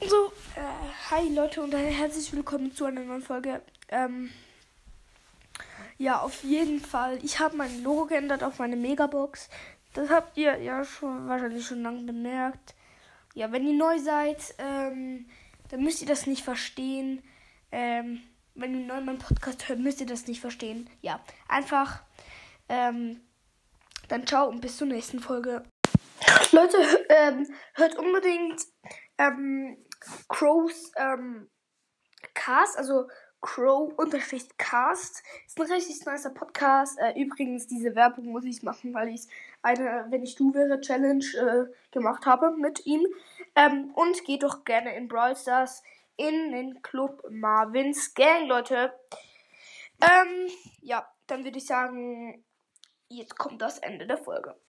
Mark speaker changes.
Speaker 1: So, äh, hi Leute und herzlich willkommen zu einer neuen Folge. Ähm, ja, auf jeden Fall. Ich habe mein Logo geändert auf meine Megabox. Das habt ihr ja schon wahrscheinlich schon lange bemerkt. Ja, wenn ihr neu seid, ähm, dann müsst ihr das nicht verstehen. Ähm, wenn ihr neu meinen Podcast hört, müsst ihr das nicht verstehen. Ja, einfach. Ähm, dann ciao und bis zur nächsten Folge. Leute, ähm, hört unbedingt ähm, Crows ähm, Cast, also Crow-Cast. Ist ein richtig nicer Podcast. Äh, übrigens, diese Werbung muss ich machen, weil ich eine Wenn ich du wäre Challenge äh, gemacht habe mit ihm. Ähm, und geht doch gerne in Brawl Stars in den Club Marvins Gang, Leute. Ähm, ja, dann würde ich sagen, jetzt kommt das Ende der Folge.